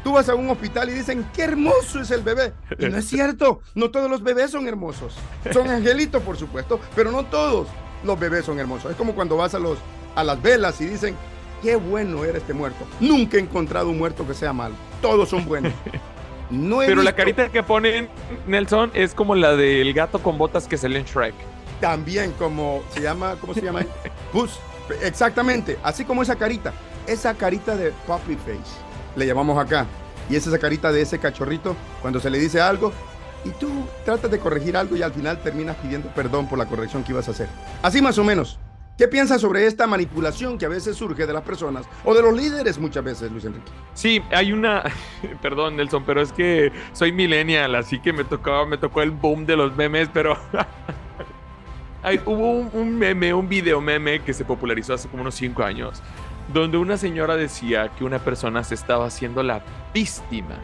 Tú vas a un hospital y dicen, qué hermoso es el bebé. Y no es cierto, no todos los bebés son hermosos. Son angelitos, por supuesto, pero no todos los bebés son hermosos. Es como cuando vas a, los, a las velas y dicen, qué bueno era este muerto. Nunca he encontrado un muerto que sea malo. Todos son buenos. No Pero la carita que ponen Nelson es como la del gato con botas que sale en Shrek. También como se llama, ¿cómo se llama? Puss. Exactamente, así como esa carita, esa carita de puppy face le llamamos acá. Y es esa carita de ese cachorrito cuando se le dice algo y tú tratas de corregir algo y al final terminas pidiendo perdón por la corrección que ibas a hacer. Así más o menos. ¿Qué piensas sobre esta manipulación que a veces surge de las personas o de los líderes muchas veces, Luis Enrique? Sí, hay una, <laughs> perdón Nelson, pero es que soy millennial, así que me tocó, me tocó el boom de los memes, pero <laughs> hay, hubo un, un, meme, un video meme que se popularizó hace como unos 5 años, donde una señora decía que una persona se estaba haciendo la víctima.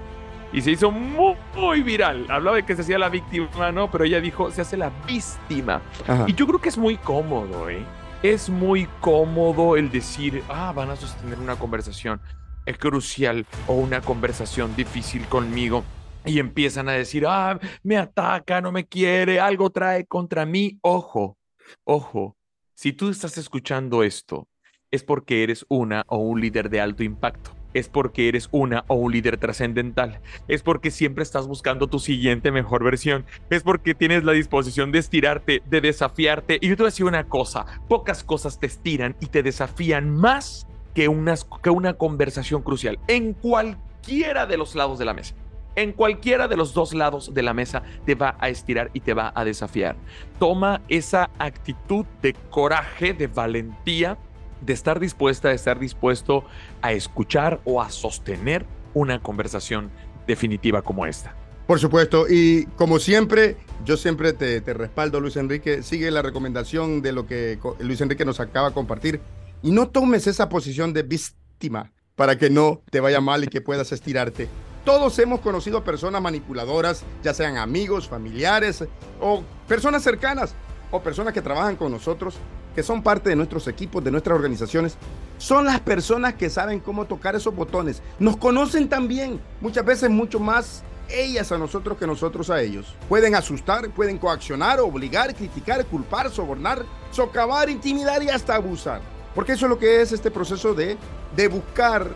Y se hizo muy, viral. Hablaba de que se hacía la víctima, ¿no? Pero ella dijo, se hace la víctima. Y yo creo que es muy cómodo, ¿eh? Es muy cómodo el decir, ah, van a sostener una conversación es crucial o una conversación difícil conmigo. Y empiezan a decir, ah, me ataca, no me quiere, algo trae contra mí. Ojo, ojo, si tú estás escuchando esto es porque eres una o un líder de alto impacto. Es porque eres una o un líder trascendental. Es porque siempre estás buscando tu siguiente mejor versión. Es porque tienes la disposición de estirarte, de desafiarte. Y yo te voy a decir una cosa, pocas cosas te estiran y te desafían más que, que una conversación crucial en cualquiera de los lados de la mesa. En cualquiera de los dos lados de la mesa te va a estirar y te va a desafiar. Toma esa actitud de coraje, de valentía de estar dispuesta, de estar dispuesto a escuchar o a sostener una conversación definitiva como esta. Por supuesto, y como siempre, yo siempre te, respaldo, Luis Enrique. Sigue la recomendación de lo que Luis Enrique nos acaba de compartir y no tomes esa posición de víctima para que no te vaya mal y que puedas estirarte. Todos hemos conocido personas manipuladoras, ya sean amigos, familiares o personas cercanas o personas que trabajan con nosotros que son parte de nuestros equipos, de nuestras organizaciones, son las personas que saben cómo tocar esos botones. Nos conocen también, muchas veces mucho más ellas a nosotros que nosotros a ellos. Pueden asustar, pueden coaccionar, obligar, criticar, culpar, sobornar, socavar, intimidar y hasta abusar. Porque eso es lo que es este proceso de, de buscar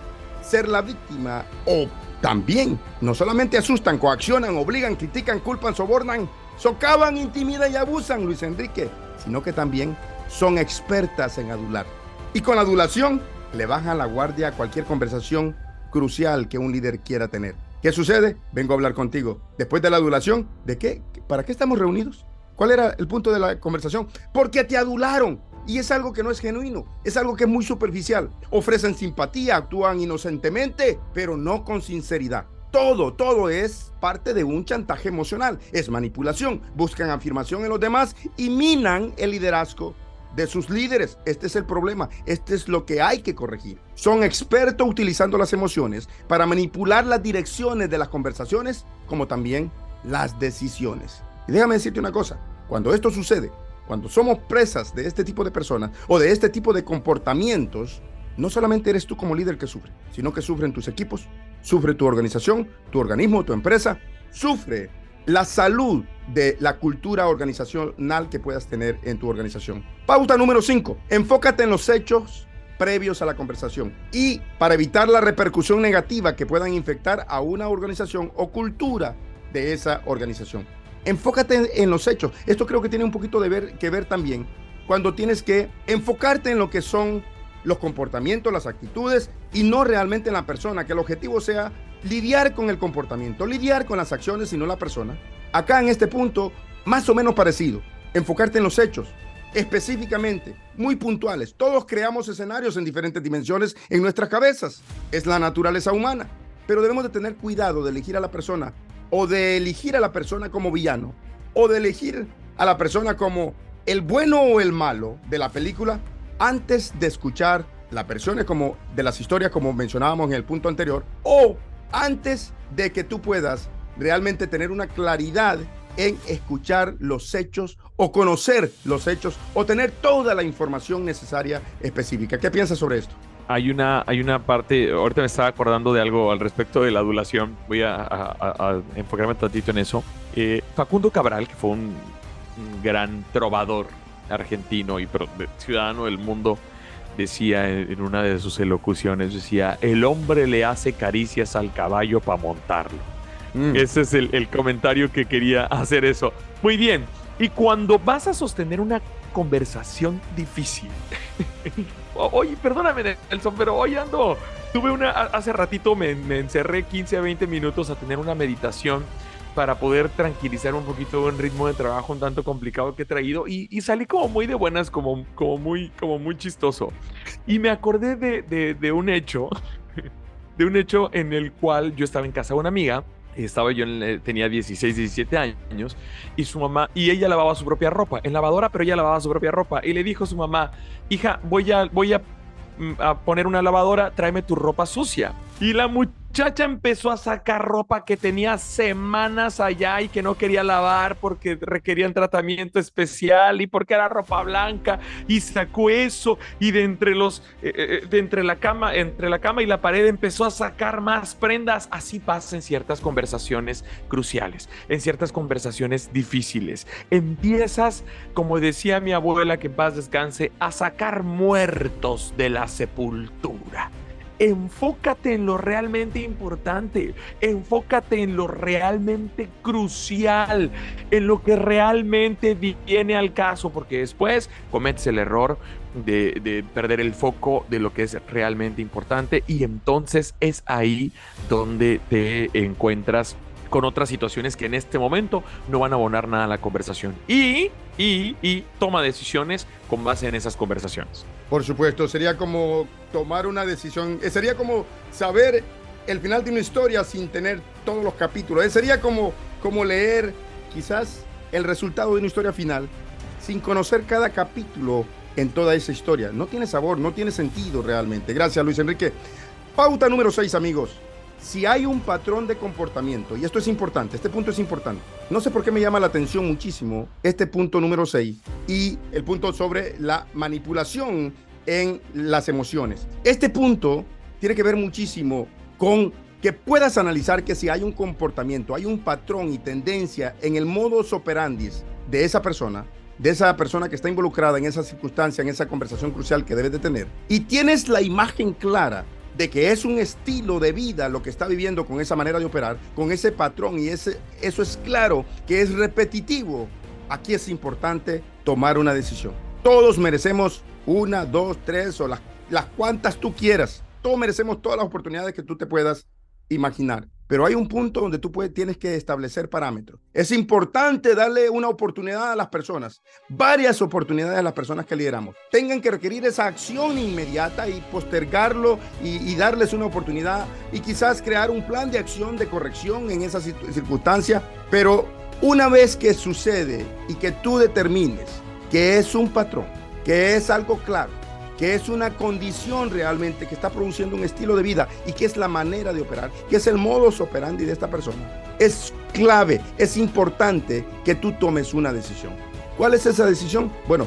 ser la víctima o también no solamente asustan, coaccionan, obligan, critican, culpan, sobornan, socavan, intimidan y abusan, Luis Enrique, sino que también son expertas en adular. Y con adulación le bajan la guardia a cualquier conversación crucial que un líder quiera tener. ¿Qué sucede? Vengo a hablar contigo. Después de la adulación, ¿de qué? ¿Para qué estamos reunidos? ¿Cuál era el punto de la conversación? Porque te adularon. Y es algo que no es genuino, es algo que es muy superficial. Ofrecen simpatía, actúan inocentemente, pero no con sinceridad. Todo, todo es parte de un chantaje emocional, es manipulación, buscan afirmación en los demás y minan el liderazgo de sus líderes. Este es el problema. Este es lo que hay que corregir. Son expertos utilizando las emociones para manipular las direcciones de las conversaciones como también las decisiones. Y déjame decirte una cosa. Cuando esto sucede, cuando somos presas de este tipo de personas o de este tipo de comportamientos, no solamente eres tú como líder que sufre, sino que sufren tus equipos, sufre tu organización, tu organismo, tu empresa, sufre la salud de la cultura organizacional que puedas tener en tu organización. Pauta número 5. Enfócate en los hechos previos a la conversación y para evitar la repercusión negativa que puedan infectar a una organización o cultura de esa organización. Enfócate en, los hechos. Esto creo que tiene un poquito de ver, que ver también cuando tienes que enfocarte en lo que son los comportamientos, las actitudes y no realmente en la persona, que el objetivo sea lidiar con el comportamiento, lidiar con las acciones y no la persona. Acá en este punto, más o menos parecido, enfocarte en los hechos, específicamente, muy puntuales. Todos creamos escenarios en diferentes dimensiones en nuestras cabezas. Es la naturaleza humana. Pero debemos de tener cuidado de elegir a la persona o de elegir a la persona como villano o de elegir a la persona como el bueno o el malo de la película antes de escuchar las versiones como de las historias como mencionábamos en el punto anterior o antes de que tú puedas realmente tener una claridad en escuchar los hechos o conocer los hechos o tener toda la información necesaria específica. ¿Qué piensas sobre esto? Hay una, hay una parte, ahorita me estaba acordando de algo al respecto de la adulación, voy a, enfocarme un tantito en eso. Eh, Facundo Cabral, que fue un, gran trovador argentino y ciudadano del mundo, decía en una de sus elocuciones, decía, el hombre le hace caricias al caballo para montarlo. Mm. Ese es el, el, comentario que quería hacer eso. Muy bien, y cuando vas a sostener una conversación difícil, <laughs> oye, perdóname Nelson, pero hoy ando, tuve una, hace ratito me, me encerré 15 a 20 minutos a tener una meditación para poder tranquilizar un poquito un ritmo de trabajo un tanto complicado que he traído y, salí como muy de buenas, como, como, muy, como muy chistoso. Y me acordé de, de, un hecho, <laughs> de un hecho en el cual yo estaba en casa de una amiga estaba yo tenía 16, 17 años y su mamá y ella lavaba su propia ropa en lavadora, pero ella lavaba su propia ropa y le dijo a su mamá, "Hija, voy a voy a, mm, a poner una lavadora, tráeme tu ropa sucia." Y la muchacha muchacha empezó a sacar ropa que tenía semanas allá y que no quería lavar porque requerían tratamiento especial y porque era ropa blanca y sacó eso y de entre los eh, eh, eh, de entre la cama entre la cama y la pared empezó a sacar más prendas. Así pasa ciertas conversaciones cruciales en ciertas conversaciones difíciles. Empiezas como decía mi abuela que en paz descanse a sacar muertos de la sepultura Enfócate en lo realmente importante, enfócate en lo realmente crucial, en lo que realmente viene al caso, porque después cometes el error de, perder el foco de lo que es realmente importante y entonces es ahí donde te encuentras con otras situaciones que en este momento no van a abonar nada a la conversación. Y, y, y toma decisiones con base en esas conversaciones. Por supuesto, sería como tomar una decisión, eh, sería como saber el final de una historia sin tener todos los capítulos, eh, sería como, como leer quizás el resultado de una historia final sin conocer cada capítulo en toda esa historia. No tiene sabor, no tiene sentido realmente. Gracias, Luis Enrique. Pauta número 6, amigos. Si hay un patrón de comportamiento, y esto es importante, este punto es importante. No sé por qué me llama la atención muchísimo este punto número 6 y el punto sobre la manipulación en las emociones. Este punto tiene que ver muchísimo con que puedas analizar que si hay un comportamiento, hay un patrón y tendencia en el modus operandi de esa persona, de esa persona que está involucrada en esa circunstancia, en esa conversación crucial que debes de tener, y tienes la imagen clara de que es un estilo de vida lo que está viviendo con esa manera de operar, con ese patrón, y ese, eso es claro que es repetitivo, aquí es importante tomar una decisión. Todos merecemos una, dos, tres o las, las cuantas tú quieras. Todos merecemos todas las oportunidades que tú te puedas imaginar. Pero hay un punto donde tú puedes, tienes que establecer parámetros. Es importante darle una oportunidad a las personas, varias oportunidades a las personas que lideramos. Tengan que requerir esa acción inmediata y postergarlo y, y darles una oportunidad y quizás crear un plan de acción de corrección en esa circunstancia. Pero una vez que sucede y que tú determines que es un patrón, que es algo claro, que es una condición realmente que está produciendo un estilo de vida y que es la manera de operar, que es el modus operandi de esta persona. Es clave, es importante que tú tomes una decisión. ¿Cuál es esa decisión? Bueno,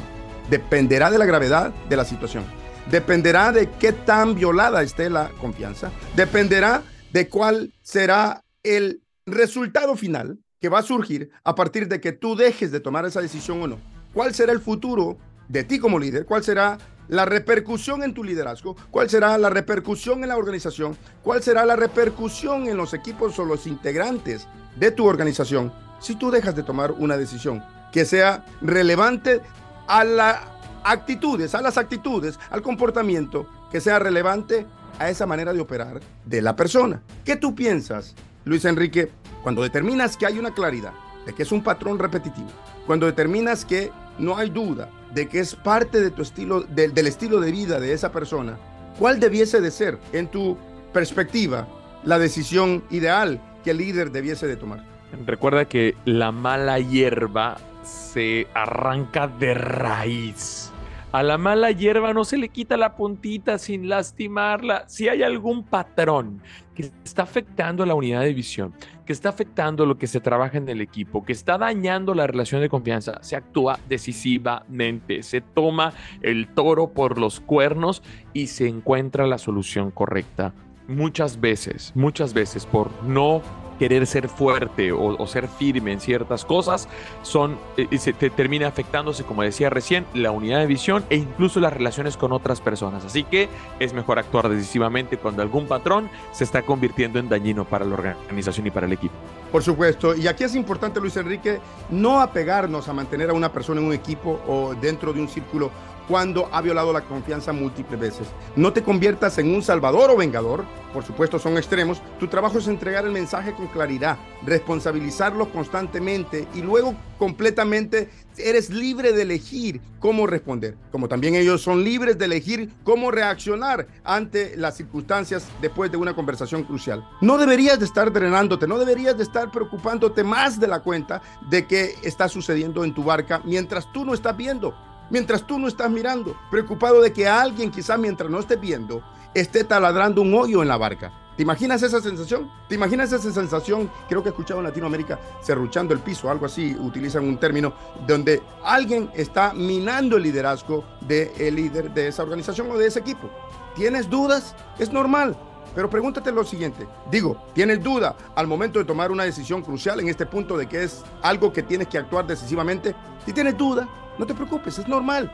dependerá de la gravedad de la situación. dependerá de qué tan violada esté la confianza, dependerá de cuál será el resultado final que va a surgir a partir de que tú dejes de tomar esa decisión o no. ¿Cuál será el futuro de ti como líder? ¿Cuál será la repercusión en tu liderazgo? ¿Cuál será la repercusión en la organización? ¿Cuál será la repercusión en los equipos o los integrantes de tu organización si tú dejas de tomar una decisión que sea relevante a las actitudes, a las actitudes, al comportamiento, que sea relevante a esa manera de operar de la persona? ¿Qué tú piensas, Luis Enrique, cuando determinas que hay una claridad de que es un patrón repetitivo? Cuando determinas que no hay duda de que es parte de tu estilo, del estilo de vida de esa persona, ¿cuál debiese de ser, en tu perspectiva, la decisión ideal que el líder debiese de tomar? Recuerda que la mala hierba se arranca de raíz. A la mala hierba no se le quita la puntita sin lastimarla. Si hay algún patrón que está afectando la unidad de visión, que está afectando lo que se trabaja en el equipo, que está dañando la relación de confianza, se actúa decisivamente, se toma el toro por los cuernos y se encuentra la solución correcta. Muchas veces, muchas veces por no querer ser fuerte o, ser firme en ciertas cosas, son, eh, se te termina afectándose, como decía recién, la unidad de visión e incluso las relaciones con otras personas. Así que es mejor actuar decisivamente cuando algún patrón se está convirtiendo en dañino para la organización y para el equipo. Por supuesto, y aquí es importante, Luis Enrique, no apegarnos a mantener a una persona en un equipo o dentro de un círculo cuando ha violado la confianza múltiples veces. No te conviertas en un salvador o vengador, por supuesto son extremos. Tu trabajo es entregar el mensaje con claridad, responsabilizarlo constantemente y luego completamente eres libre de elegir cómo responder, como también ellos son libres de elegir cómo reaccionar ante las circunstancias después de una conversación crucial. No deberías de estar drenándote, no deberías de estar preocupándote más de la cuenta de qué está sucediendo en tu barca mientras tú no estás viendo mientras tú no estás mirando, preocupado de que alguien quizás mientras no estés viendo esté taladrando un hoyo en la barca. ¿Te imaginas esa sensación? ¿Te imaginas esa sensación? Creo que he escuchado en Latinoamérica serruchando el piso, algo así, utilizan un término, donde alguien está minando el liderazgo del líder de esa organización o de ese equipo. ¿Tienes dudas? Es normal. Pero pregúntate lo siguiente, digo, ¿tienes duda al momento de tomar una decisión crucial en este punto de que es algo que tienes que actuar decisivamente? Si tienes duda, no te preocupes, es normal.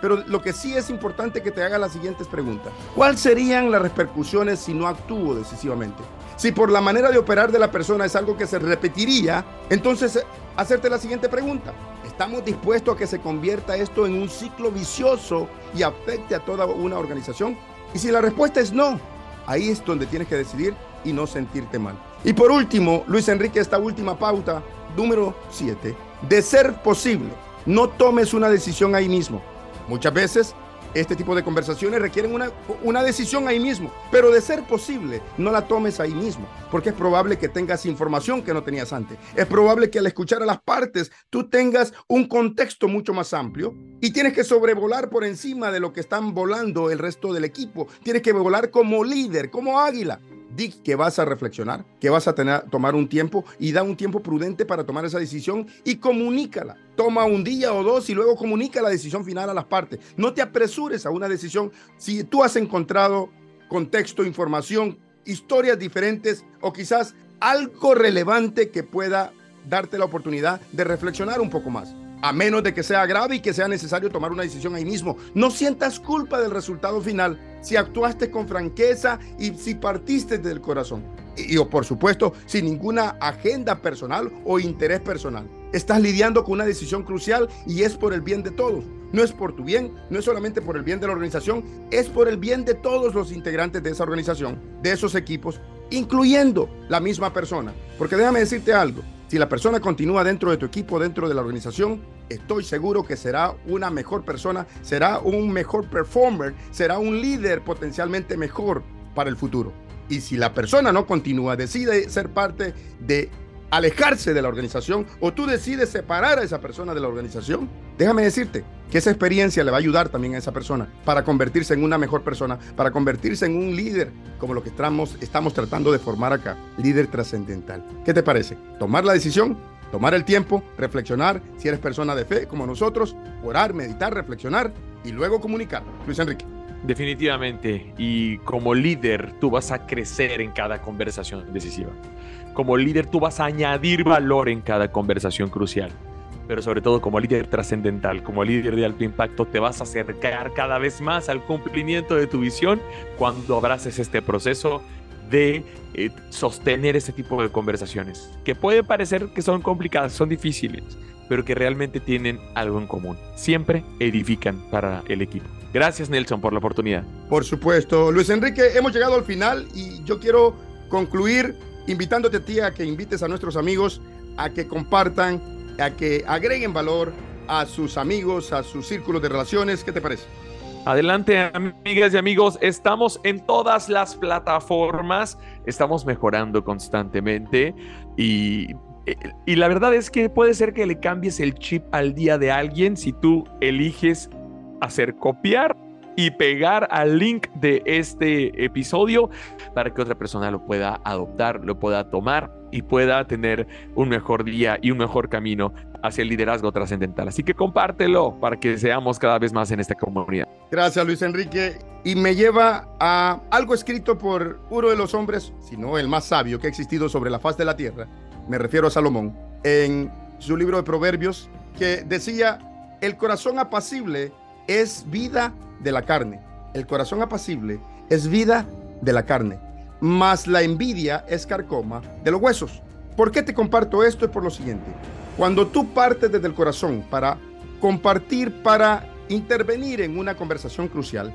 Pero lo que sí es importante que te haga las siguientes preguntas. ¿Cuáles serían las repercusiones si no actúo decisivamente? Si por la manera de operar de la persona es algo que se repetiría, entonces hacerte la siguiente pregunta. ¿Estamos dispuestos a que se convierta esto en un ciclo vicioso y afecte a toda una organización? Y si la respuesta es no, ahí es donde tienes que decidir y no sentirte mal. Y por último, Luis Enrique, esta última pauta, número 7, de ser posible no tomes una decisión ahí mismo. Muchas veces este tipo de conversaciones requieren una, una, decisión ahí mismo, pero de ser posible, no la tomes ahí mismo, porque es probable que tengas información que no tenías antes. Es probable que al escuchar a las partes tú tengas un contexto mucho más amplio y tienes que sobrevolar por encima de lo que están volando el resto del equipo. Tienes que volar como líder, como águila. Di que vas a reflexionar, que vas a tener, tomar un tiempo y da un tiempo prudente para tomar esa decisión y comunícala. Toma un día o dos y luego comunica la decisión final a las partes. No te apresures a una decisión si tú has encontrado contexto, información, historias diferentes o quizás algo relevante que pueda darte la oportunidad de reflexionar un poco más a menos de que sea grave y que sea necesario tomar una decisión ahí mismo. No sientas culpa del resultado final si actuaste con franqueza y si partiste del corazón. Y, y, por supuesto, sin ninguna agenda personal o interés personal. Estás lidiando con una decisión crucial y es por el bien de todos. No es por tu bien, no es solamente por el bien de la organización, es por el bien de todos los integrantes de esa organización, de esos equipos, incluyendo la misma persona. Porque déjame decirte algo, si la persona continúa dentro de tu equipo, dentro de la organización, estoy seguro que será una mejor persona, será un mejor performer, será un líder potencialmente mejor para el futuro. Y si la persona no continúa, decide ser parte de alejarse de la organización o tú decides separar a esa persona de la organización, déjame decirte que esa experiencia le va a ayudar también a esa persona para convertirse en una mejor persona, para convertirse en un líder como lo que estamos, tratando de formar acá, líder trascendental. ¿Qué te parece? Tomar la decisión, tomar el tiempo, reflexionar, si eres persona de fe como nosotros, orar, meditar, reflexionar y luego comunicar. Luis Enrique. Definitivamente. Y como líder, tú vas a crecer en cada conversación decisiva. Como líder, tú vas a añadir valor en cada conversación crucial. Pero sobre todo como líder trascendental, como líder de alto impacto, te vas a acercar cada vez más al cumplimiento de tu visión cuando abraces este proceso de eh, sostener ese tipo de conversaciones, que puede parecer que son complicadas, son difíciles, pero que realmente tienen algo en común. Siempre edifican para el equipo. Gracias Nelson por la oportunidad. Por supuesto. Luis Enrique, hemos llegado al final y yo quiero concluir invitándote a ti a que invites a nuestros amigos a que compartan, a que agreguen valor a sus amigos, a sus círculos de relaciones. ¿Qué te parece? Adelante, amigas y amigos. Estamos en todas las plataformas. Estamos mejorando constantemente y, y, la verdad es que puede ser que le cambies el chip al día de alguien si tú eliges hacer copiar y pegar al link de este episodio para que otra persona lo pueda adoptar, lo pueda tomar y pueda tener un mejor día y un mejor camino hacia el liderazgo trascendental. Así que compártelo para que seamos cada vez más en esta comunidad. Gracias Luis Enrique. Y me lleva a algo escrito por uno de los hombres, si no el más sabio que ha existido sobre la faz de la tierra, me refiero a Salomón, en su libro de Proverbios, que decía, el corazón apacible es vida de la carne. El corazón apacible es vida de la carne, mas la envidia es carcoma de los huesos. ¿Por qué te comparto esto? Es por lo siguiente. Cuando tú partes desde el corazón para compartir, para intervenir en una conversación crucial,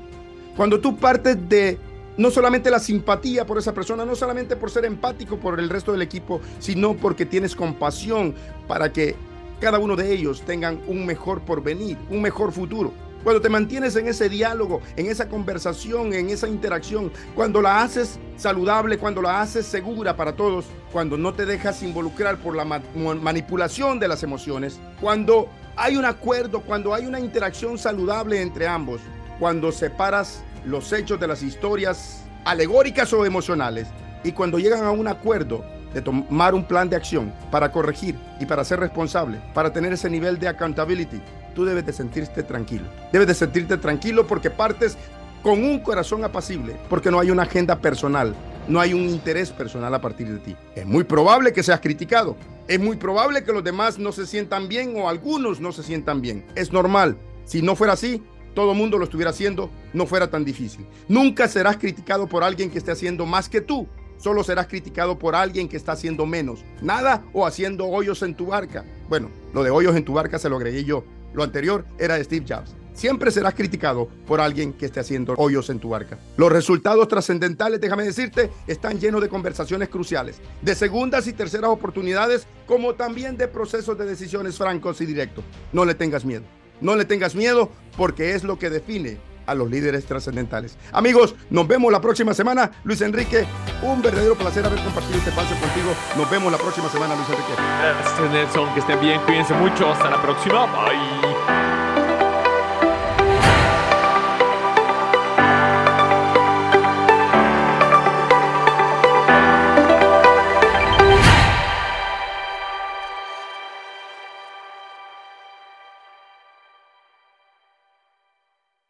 cuando tú partes de no solamente la simpatía por esa persona, no solamente por ser empático por el resto del equipo, sino porque tienes compasión para que cada uno de ellos tengan un mejor porvenir, un mejor futuro. Cuando te mantienes en ese diálogo, en esa conversación, en esa interacción, cuando la haces saludable, cuando la haces segura para todos, cuando no te dejas involucrar por la manipulación de las emociones, cuando hay un acuerdo, cuando hay una interacción saludable entre ambos, cuando separas los hechos de las historias alegóricas o emocionales y cuando llegan a un acuerdo de tomar un plan de acción para corregir y para ser responsable, para tener ese nivel de accountability, tú debes de sentirte tranquilo. Debes de sentirte tranquilo porque partes con un corazón apacible, porque no hay una agenda personal, no hay un interés personal a partir de ti. Es muy probable que seas criticado, es muy probable que los demás no se sientan bien o algunos no se sientan bien. Es normal. Si no fuera así, todo el mundo lo estuviera haciendo, no fuera tan difícil. Nunca serás criticado por alguien que esté haciendo más que tú. Solo serás criticado por alguien que está haciendo menos. Nada o haciendo hoyos en tu barca. Bueno, lo de hoyos en tu barca se lo agregué yo. Lo anterior era Steve Jobs. Siempre serás criticado por alguien que esté haciendo hoyos en tu barca. Los resultados trascendentales, déjame decirte, están llenos de conversaciones cruciales, de segundas y terceras oportunidades, como también de procesos de decisiones francos y directos. No le tengas miedo. No le tengas miedo porque es lo que define a los líderes trascendentales. Amigos, nos vemos la próxima semana. Luis Enrique, un verdadero placer haber compartido este espacio contigo. Nos vemos la próxima semana, Luis Enrique. Gracias, Nelson. Que estén bien, cuídense mucho. Hasta la próxima. Bye.